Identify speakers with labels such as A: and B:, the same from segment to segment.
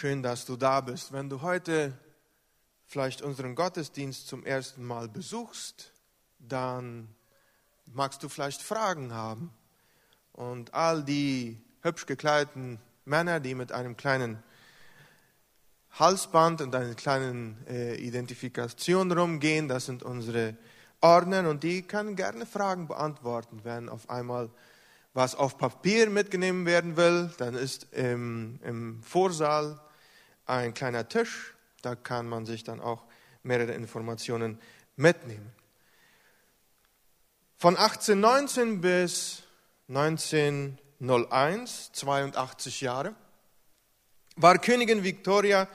A: Schön, dass du da bist. Wenn du heute vielleicht unseren Gottesdienst zum ersten Mal besuchst, dann magst du vielleicht Fragen haben. Und all die hübsch gekleideten Männer, die mit einem kleinen Halsband und einer kleinen äh, Identifikation rumgehen, das sind unsere Ordner und die können gerne Fragen beantworten, wenn auf einmal was auf Papier mitgenommen werden will, dann ist im, im Vorsaal ein kleiner Tisch, da kann man sich dann auch mehrere Informationen mitnehmen. Von 1819 bis 1901, 82 Jahre, war Königin Victoria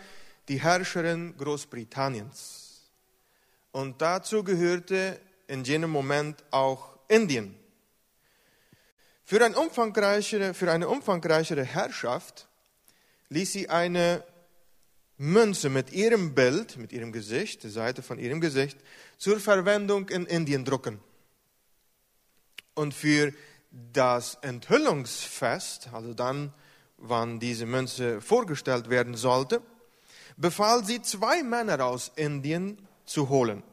A: die Herrscherin Großbritanniens. Und dazu gehörte in jenem Moment auch Indien. Für, ein umfangreichere, für eine umfangreichere Herrschaft ließ sie eine Münze mit ihrem Bild, mit ihrem Gesicht, die Seite von ihrem Gesicht, zur Verwendung in Indien drucken. Und für das Enthüllungsfest, also dann, wann diese Münze vorgestellt werden sollte, befahl sie zwei Männer aus Indien zu holen.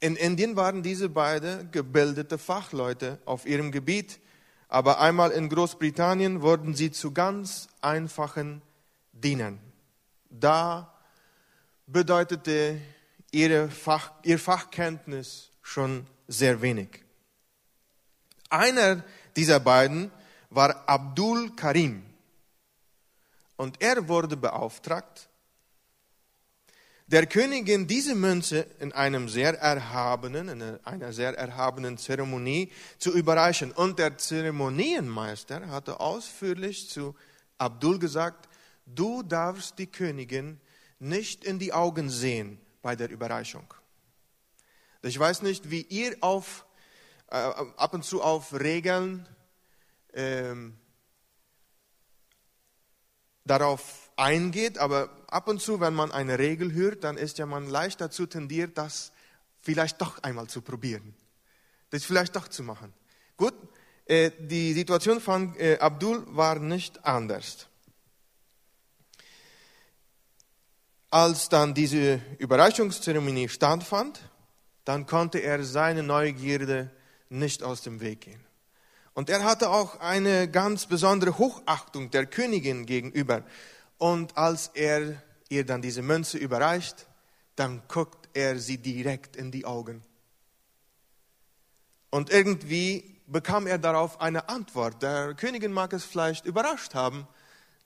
A: In Indien waren diese beiden gebildete Fachleute auf ihrem Gebiet, aber einmal in Großbritannien wurden sie zu ganz einfachen Dienern. Da bedeutete ihre Fach, ihr Fachkenntnis schon sehr wenig. Einer dieser beiden war Abdul Karim. Und er wurde beauftragt, der Königin diese Münze in einem sehr erhabenen, in einer sehr erhabenen Zeremonie zu überreichen. Und der Zeremonienmeister hatte ausführlich zu Abdul gesagt, du darfst die Königin nicht in die Augen sehen bei der Überreichung. Ich weiß nicht, wie ihr auf, äh, ab und zu auf Regeln ähm, darauf eingeht, aber ab und zu, wenn man eine Regel hört, dann ist ja man leicht dazu tendiert, das vielleicht doch einmal zu probieren, das vielleicht doch zu machen. Gut, äh, die Situation von äh, Abdul war nicht anders. Als dann diese Überraschungszeremonie stattfand, dann konnte er seine Neugierde nicht aus dem Weg gehen. Und er hatte auch eine ganz besondere Hochachtung der Königin gegenüber. Und als er ihr dann diese Münze überreicht, dann guckt er sie direkt in die Augen. Und irgendwie bekam er darauf eine Antwort. Der Königin mag es vielleicht überrascht haben,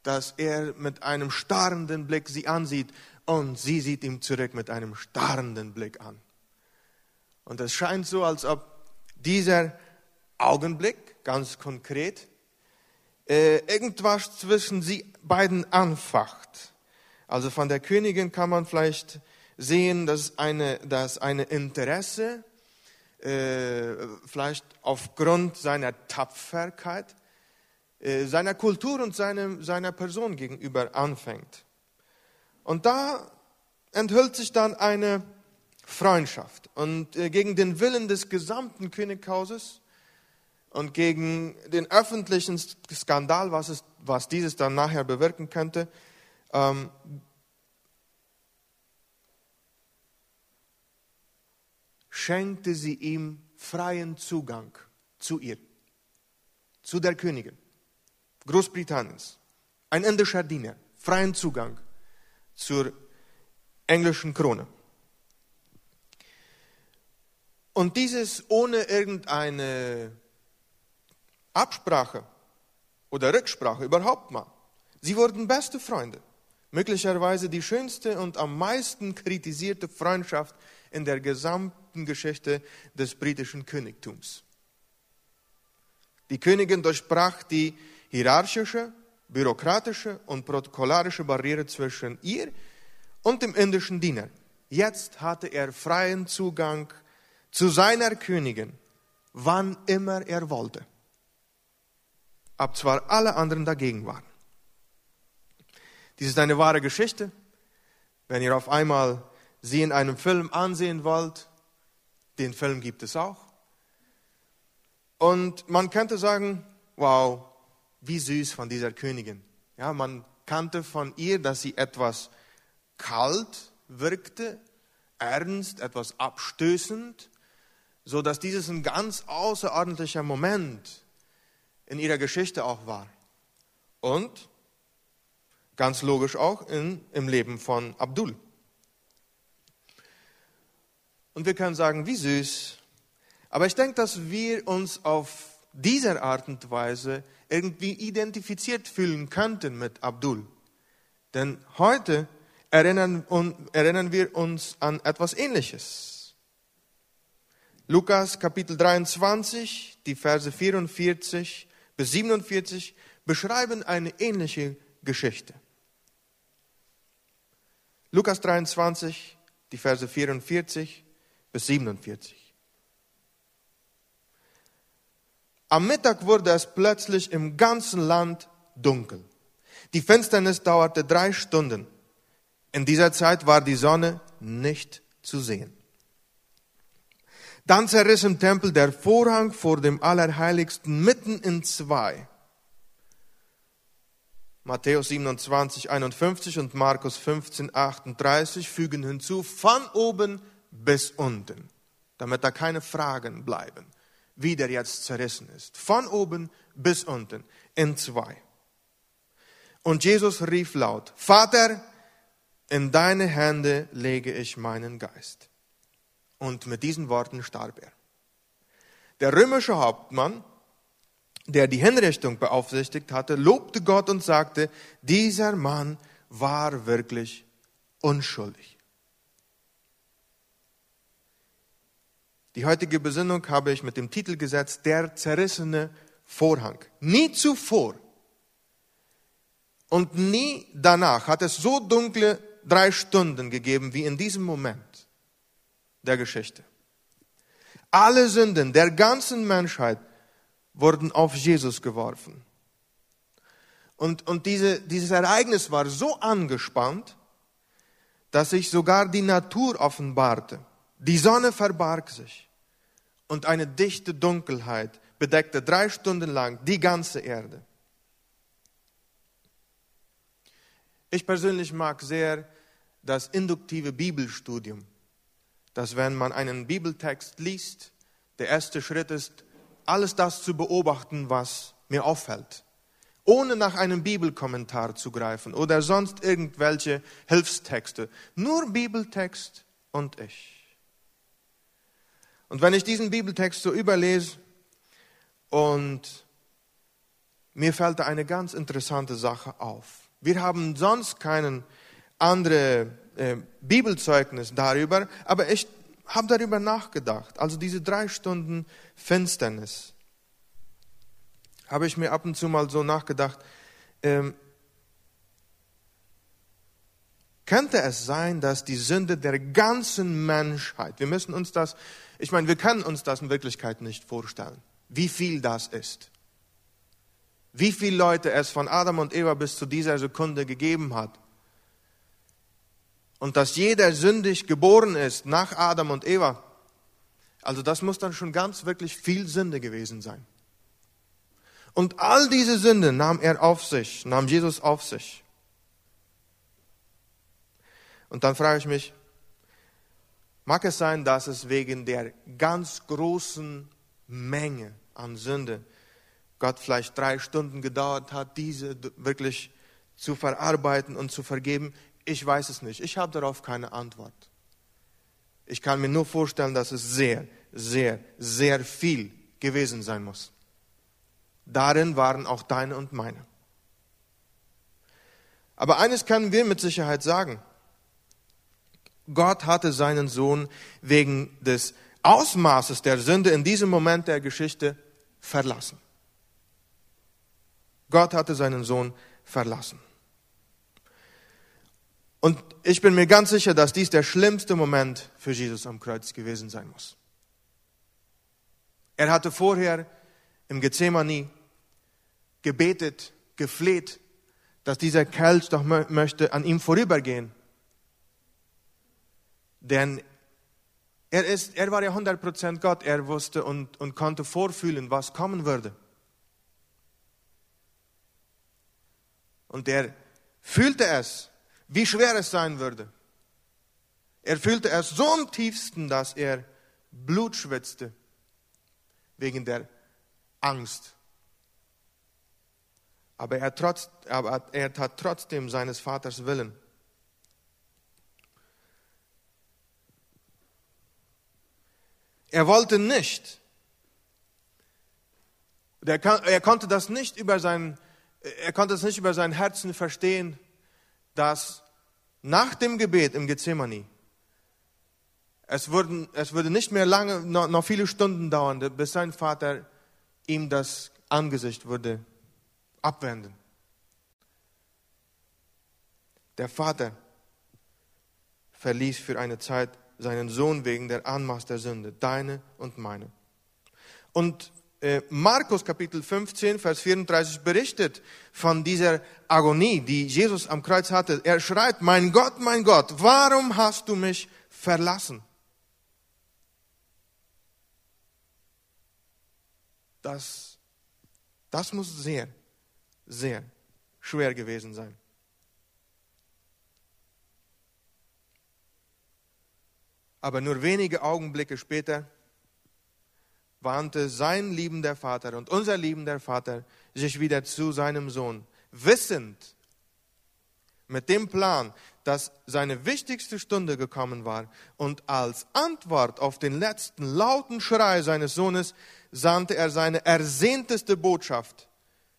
A: dass er mit einem starrenden Blick sie ansieht und sie sieht ihm zurück mit einem starrenden Blick an. Und es scheint so, als ob dieser Augenblick, ganz konkret, äh, irgendwas zwischen sie beiden anfacht. Also von der Königin kann man vielleicht sehen, dass eine, dass eine Interesse, äh, vielleicht aufgrund seiner Tapferkeit, seiner Kultur und seinem, seiner Person gegenüber anfängt. Und da enthüllt sich dann eine Freundschaft. Und äh, gegen den Willen des gesamten Könighauses und gegen den öffentlichen Skandal, was, es, was dieses dann nachher bewirken könnte, ähm, schenkte sie ihm freien Zugang zu ihr, zu der Königin Großbritanniens. Ein indischer Diener, freien Zugang zur englischen Krone. Und dieses ohne irgendeine Absprache oder Rücksprache überhaupt mal. Sie wurden beste Freunde. Möglicherweise die schönste und am meisten kritisierte Freundschaft in der gesamten Geschichte des britischen Königtums. Die Königin durchbrach die hierarchische, bürokratische und protokollarische Barriere zwischen ihr und dem indischen Diener. Jetzt hatte er freien Zugang zu seiner Königin, wann immer er wollte ab zwar alle anderen dagegen waren. Dies ist eine wahre Geschichte. Wenn ihr auf einmal sie in einem Film ansehen wollt, den Film gibt es auch. Und man könnte sagen, wow, wie süß von dieser Königin. Ja, man kannte von ihr, dass sie etwas kalt wirkte, ernst, etwas abstößend, so dass dieses ein ganz außerordentlicher Moment in ihrer Geschichte auch war. Und ganz logisch auch in, im Leben von Abdul. Und wir können sagen, wie süß. Aber ich denke, dass wir uns auf dieser Art und Weise irgendwie identifiziert fühlen könnten mit Abdul. Denn heute erinnern, wir uns an etwas Ähnliches. Lukas Kapitel 23, die Verse 44 bis 47 beschreiben eine ähnliche Geschichte. Lukas 23, die Verse 44 bis 47. Am Mittag wurde es plötzlich im ganzen Land dunkel. Die Finsternis dauerte drei Stunden. In dieser Zeit war die Sonne nicht zu sehen. Dann zerriss im Tempel der Vorhang vor dem Allerheiligsten mitten in zwei. Matthäus 27, 51 und Markus 15, 38 fügen hinzu, von oben bis unten, damit da keine Fragen bleiben, wie der jetzt zerrissen ist. Von oben bis unten in zwei. Und Jesus rief laut, Vater, in deine Hände lege ich meinen Geist. Und mit diesen Worten starb er. Der römische Hauptmann, der die Hinrichtung beaufsichtigt hatte, lobte Gott und sagte, dieser Mann war wirklich unschuldig. Die heutige Besinnung habe ich mit dem Titel gesetzt, der zerrissene Vorhang. Nie zuvor und nie danach hat es so dunkle drei Stunden gegeben wie in diesem Moment der Geschichte. Alle Sünden der ganzen Menschheit wurden auf Jesus geworfen. Und, und diese, dieses Ereignis war so angespannt, dass sich sogar die Natur offenbarte. Die Sonne verbarg sich und eine dichte Dunkelheit bedeckte drei Stunden lang die ganze Erde. Ich persönlich mag sehr das induktive Bibelstudium, dass wenn man einen Bibeltext liest, der erste Schritt ist, alles das zu beobachten, was mir auffällt, ohne nach einem Bibelkommentar zu greifen oder sonst irgendwelche Hilfstexte, nur Bibeltext und ich. Und wenn ich diesen Bibeltext so überlese und mir fällt da eine ganz interessante Sache auf. Wir haben sonst keinen andere äh, Bibelzeugnis darüber, aber ich habe darüber nachgedacht. Also diese drei Stunden Finsternis habe ich mir ab und zu mal so nachgedacht. Ähm, könnte es sein, dass die Sünde der ganzen Menschheit, wir müssen uns das, ich meine, wir können uns das in Wirklichkeit nicht vorstellen, wie viel das ist. Wie viele Leute es von Adam und Eva bis zu dieser Sekunde gegeben hat und dass jeder sündig geboren ist nach Adam und Eva, also das muss dann schon ganz wirklich viel Sünde gewesen sein. Und all diese Sünde nahm er auf sich, nahm Jesus auf sich. Und dann frage ich mich, mag es sein, dass es wegen der ganz großen Menge an Sünde Gott vielleicht drei Stunden gedauert hat, diese wirklich zu verarbeiten und zu vergeben? Ich weiß es nicht. Ich habe darauf keine Antwort. Ich kann mir nur vorstellen, dass es sehr, sehr, sehr viel gewesen sein muss. Darin waren auch deine und meine. Aber eines können wir mit Sicherheit sagen. Gott hatte seinen Sohn wegen des Ausmaßes der Sünde in diesem Moment der Geschichte verlassen. Gott hatte seinen Sohn verlassen. Und ich bin mir ganz sicher, dass dies der schlimmste Moment für Jesus am Kreuz gewesen sein muss. Er hatte vorher im Gethsemane gebetet, gefleht, dass dieser Kelch doch möchte an ihm vorübergehen. Denn er, ist, er war ja 100% Gott, er wusste und, und konnte vorfühlen, was kommen würde. Und er fühlte es, wie schwer es sein würde. Er fühlte es so im tiefsten, dass er Blut schwitzte wegen der Angst. Aber er, trotz, aber er tat trotzdem seines Vaters Willen. Er wollte nicht, er, konnte das nicht über sein, er konnte es nicht über sein Herzen verstehen, dass nach dem Gebet im Gethsemane es, wurden, es würde nicht mehr lange, noch, noch viele Stunden dauern, bis sein Vater ihm das Angesicht würde abwenden. Der Vater verließ für eine Zeit seinen Sohn wegen der Anmaß der Sünde, deine und meine. Und äh, Markus Kapitel 15, Vers 34 berichtet von dieser Agonie, die Jesus am Kreuz hatte. Er schreit, mein Gott, mein Gott, warum hast du mich verlassen? Das, das muss sehr, sehr schwer gewesen sein. Aber nur wenige Augenblicke später wandte sein liebender Vater und unser liebender Vater sich wieder zu seinem Sohn, wissend, mit dem Plan, dass seine wichtigste Stunde gekommen war und als Antwort auf den letzten lauten Schrei seines Sohnes sandte er seine ersehnteste Botschaft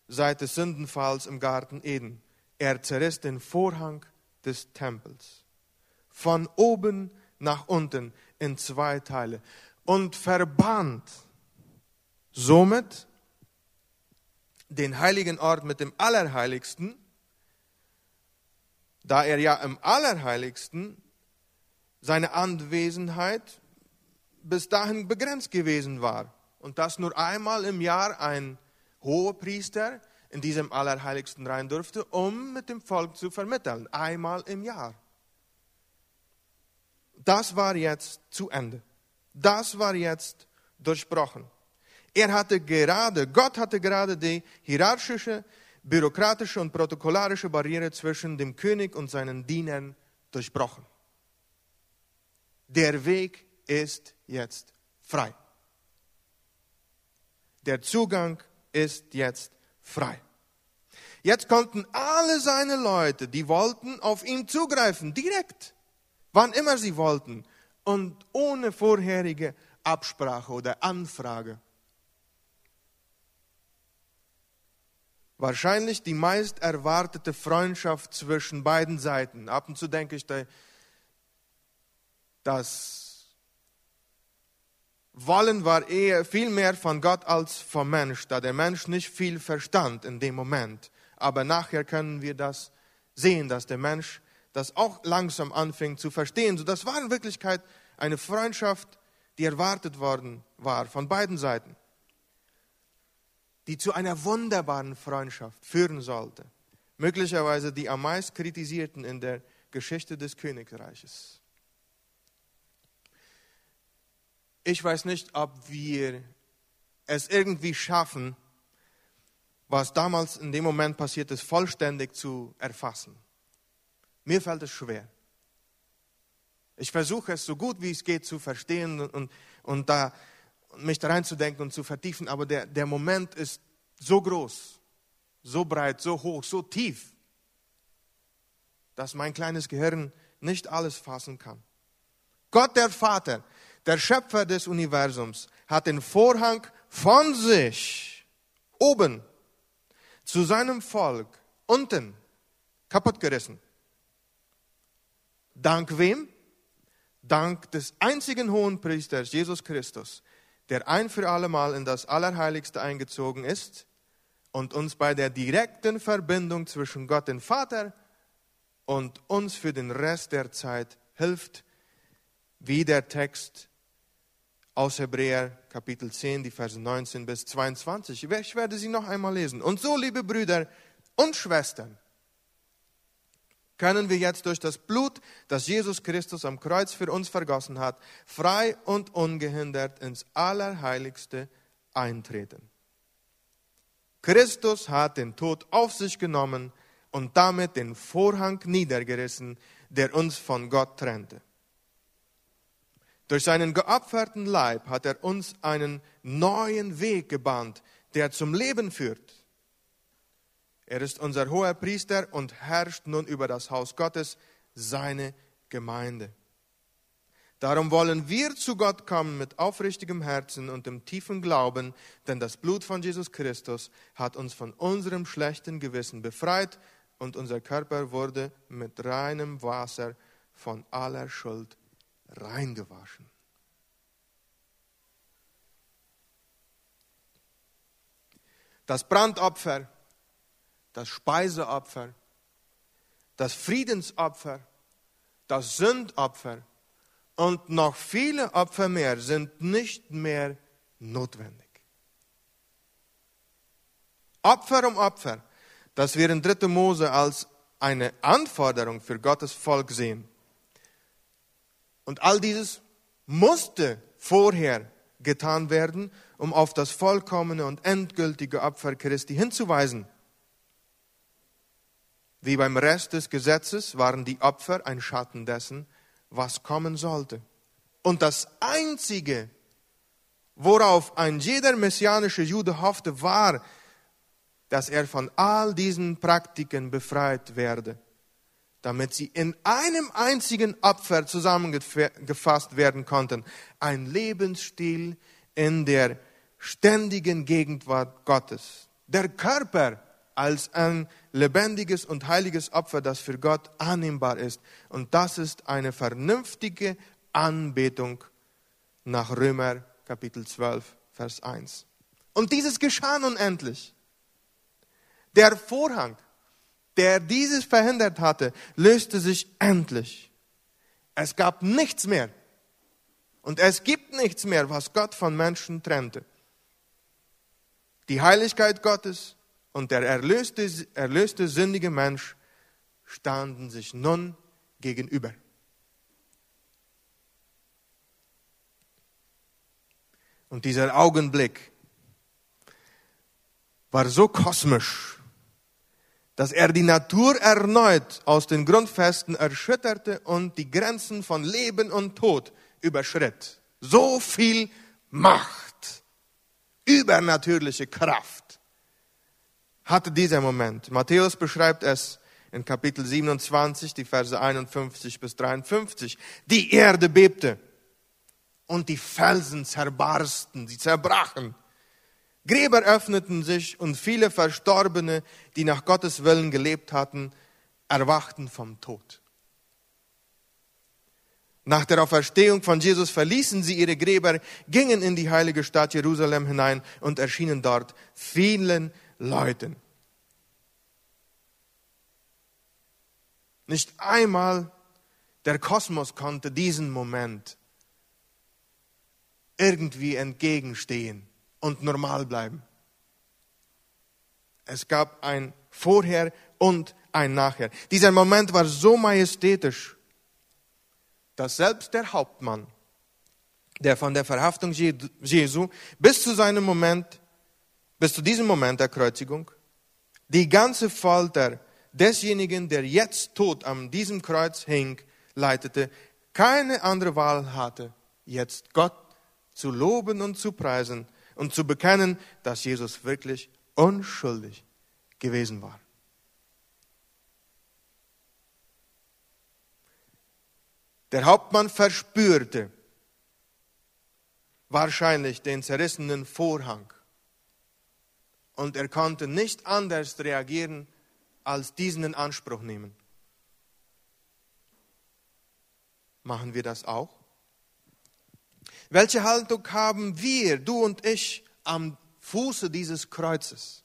A: seit des Sündenfalls im Garten Eden. Er zerriss den Vorhang des Tempels von oben nach unten in zwei Teile und verband somit den heiligen Ort mit dem Allerheiligsten, da er ja im Allerheiligsten seine Anwesenheit bis dahin begrenzt gewesen war und dass nur einmal im Jahr ein Hohepriester in diesem Allerheiligsten rein durfte, um mit dem Volk zu vermitteln. Einmal im Jahr. Das war jetzt zu Ende. Das war jetzt durchbrochen. Er hatte gerade, Gott hatte gerade die hierarchische, bürokratische und protokollarische Barriere zwischen dem König und seinen Dienern durchbrochen. Der Weg ist jetzt frei. Der Zugang ist jetzt frei. Jetzt konnten alle seine Leute, die wollten, auf ihn zugreifen, direkt, wann immer sie wollten und ohne vorherige Absprache oder Anfrage. Wahrscheinlich die meist erwartete Freundschaft zwischen beiden Seiten. Ab und zu denke ich, dass wollen war eher viel mehr von Gott als vom Mensch, da der Mensch nicht viel verstand in dem Moment. Aber nachher können wir das sehen, dass der Mensch das auch langsam anfing zu verstehen. So, das war in Wirklichkeit eine Freundschaft, die erwartet worden war von beiden Seiten, die zu einer wunderbaren Freundschaft führen sollte. Möglicherweise die am meisten kritisierten in der Geschichte des Königreiches. ich weiß nicht, ob wir es irgendwie schaffen, was damals in dem Moment passiert ist, vollständig zu erfassen. Mir fällt es schwer. Ich versuche es so gut wie es geht zu verstehen und, und da, mich da reinzudenken und zu vertiefen, aber der, der Moment ist so groß, so breit, so hoch, so tief, dass mein kleines Gehirn nicht alles fassen kann. Gott der Vater der Schöpfer des Universums, hat den Vorhang von sich oben zu seinem Volk unten kaputtgerissen. Dank wem? Dank des einzigen Hohenpriesters, Jesus Christus, der ein für allemal in das Allerheiligste eingezogen ist und uns bei der direkten Verbindung zwischen Gott dem Vater und uns für den Rest der Zeit hilft, wie der Text aus Hebräer Kapitel 10, die Verse 19 bis 22. Ich werde sie noch einmal lesen. Und so, liebe Brüder und Schwestern, können wir jetzt durch das Blut, das Jesus Christus am Kreuz für uns vergossen hat, frei und ungehindert ins Allerheiligste eintreten. Christus hat den Tod auf sich genommen, und damit den Vorhang niedergerissen, der uns von Gott trennte. Durch seinen geopferten Leib hat er uns einen neuen Weg gebahnt, der zum Leben führt. Er ist unser hoher Priester und herrscht nun über das Haus Gottes, seine Gemeinde. Darum wollen wir zu Gott kommen mit aufrichtigem Herzen und dem tiefen Glauben, denn das Blut von Jesus Christus hat uns von unserem schlechten Gewissen befreit und unser Körper wurde mit reinem Wasser von aller Schuld reingewaschen. Das Brandopfer, das Speiseopfer, das Friedensopfer, das Sündopfer und noch viele Opfer mehr sind nicht mehr notwendig. Opfer um Opfer, das wir in 3. Mose als eine Anforderung für Gottes Volk sehen. Und all dieses musste vorher getan werden, um auf das vollkommene und endgültige Opfer Christi hinzuweisen. Wie beim Rest des Gesetzes waren die Opfer ein Schatten dessen, was kommen sollte. Und das Einzige, worauf ein jeder messianische Jude hoffte, war, dass er von all diesen Praktiken befreit werde, damit sie in einem einzigen Opfer zusammengefasst werden konnten. Ein Lebensstil in der ständigen Gegenwart Gottes. Der Körper als ein lebendiges und heiliges Opfer, das für Gott annehmbar ist. Und das ist eine vernünftige Anbetung nach Römer Kapitel 12, Vers 1. Und dieses geschah nun endlich. Der Vorhang, der dieses verhindert hatte, löste sich endlich. Es gab nichts mehr. Und es gibt nichts mehr, was Gott von Menschen trennte. Die Heiligkeit Gottes und der erlöste, erlöste sündige Mensch standen sich nun gegenüber. Und dieser Augenblick war so kosmisch, dass er die Natur erneut aus den Grundfesten erschütterte und die Grenzen von Leben und Tod überschritt. So viel Macht, übernatürliche Kraft hatte dieser Moment. Matthäus beschreibt es in Kapitel 27, die Verse 51 bis 53. Die Erde bebte und die Felsen zerbarsten, sie zerbrachen. Gräber öffneten sich und viele Verstorbene, die nach Gottes Willen gelebt hatten, erwachten vom Tod. Nach der Auferstehung von Jesus verließen sie ihre Gräber, gingen in die heilige Stadt Jerusalem hinein und erschienen dort vielen Leuten. Nicht einmal der Kosmos konnte diesen Moment irgendwie entgegenstehen und normal bleiben. Es gab ein Vorher und ein Nachher. Dieser Moment war so majestätisch, dass selbst der Hauptmann, der von der Verhaftung Jesu bis zu seinem Moment bis zu diesem Moment der Kreuzigung, die ganze Folter desjenigen, der jetzt tot an diesem Kreuz hing, leitete, keine andere Wahl hatte, jetzt Gott zu loben und zu preisen und zu bekennen, dass Jesus wirklich unschuldig gewesen war. Der Hauptmann verspürte wahrscheinlich den zerrissenen Vorhang und er konnte nicht anders reagieren, als diesen in Anspruch nehmen. Machen wir das auch? Welche Haltung haben wir, du und ich, am Fuße dieses Kreuzes?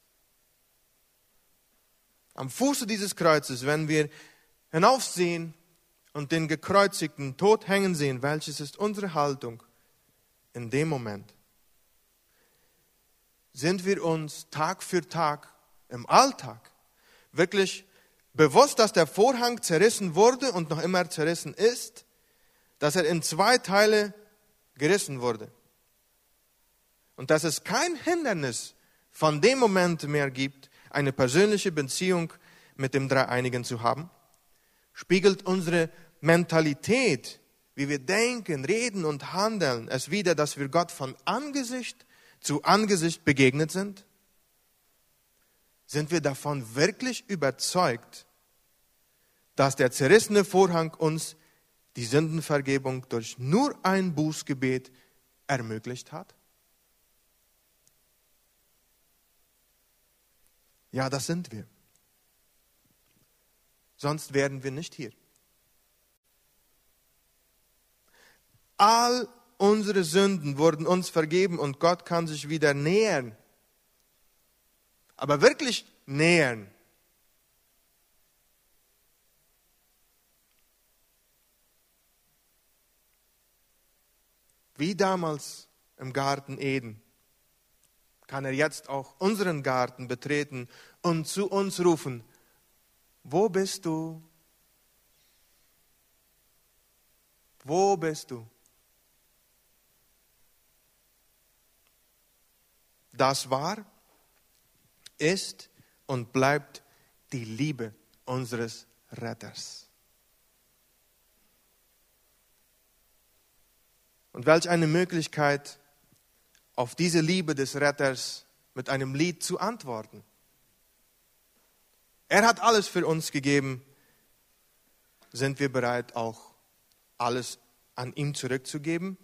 A: Am Fuße dieses Kreuzes, wenn wir hinaufsehen und den gekreuzigten tot hängen sehen, welches ist unsere Haltung in dem Moment? Sind wir uns Tag für Tag im Alltag wirklich bewusst, dass der Vorhang zerrissen wurde und noch immer zerrissen ist, dass er in zwei Teile gerissen wurde und dass es kein Hindernis von dem Moment mehr gibt, eine persönliche Beziehung mit dem Dreieinigen zu haben? Spiegelt unsere Mentalität, wie wir denken, reden und handeln, es wieder, dass wir Gott von Angesicht zu Angesicht begegnet sind? Sind wir davon wirklich überzeugt, dass der zerrissene Vorhang uns die Sündenvergebung durch nur ein Bußgebet ermöglicht hat? Ja, das sind wir. Sonst wären wir nicht hier. All unsere Sünden wurden uns vergeben und Gott kann sich wieder nähern. Aber wirklich nähern. Wie damals im Garten Eden kann er jetzt auch unseren Garten betreten und zu uns rufen, wo bist du? Wo bist du? Das war, ist und bleibt die Liebe unseres Retters. Und welch eine Möglichkeit, auf diese Liebe des Retters mit einem Lied zu antworten. Er hat alles für uns gegeben. Sind wir bereit, auch alles an ihm zurückzugeben?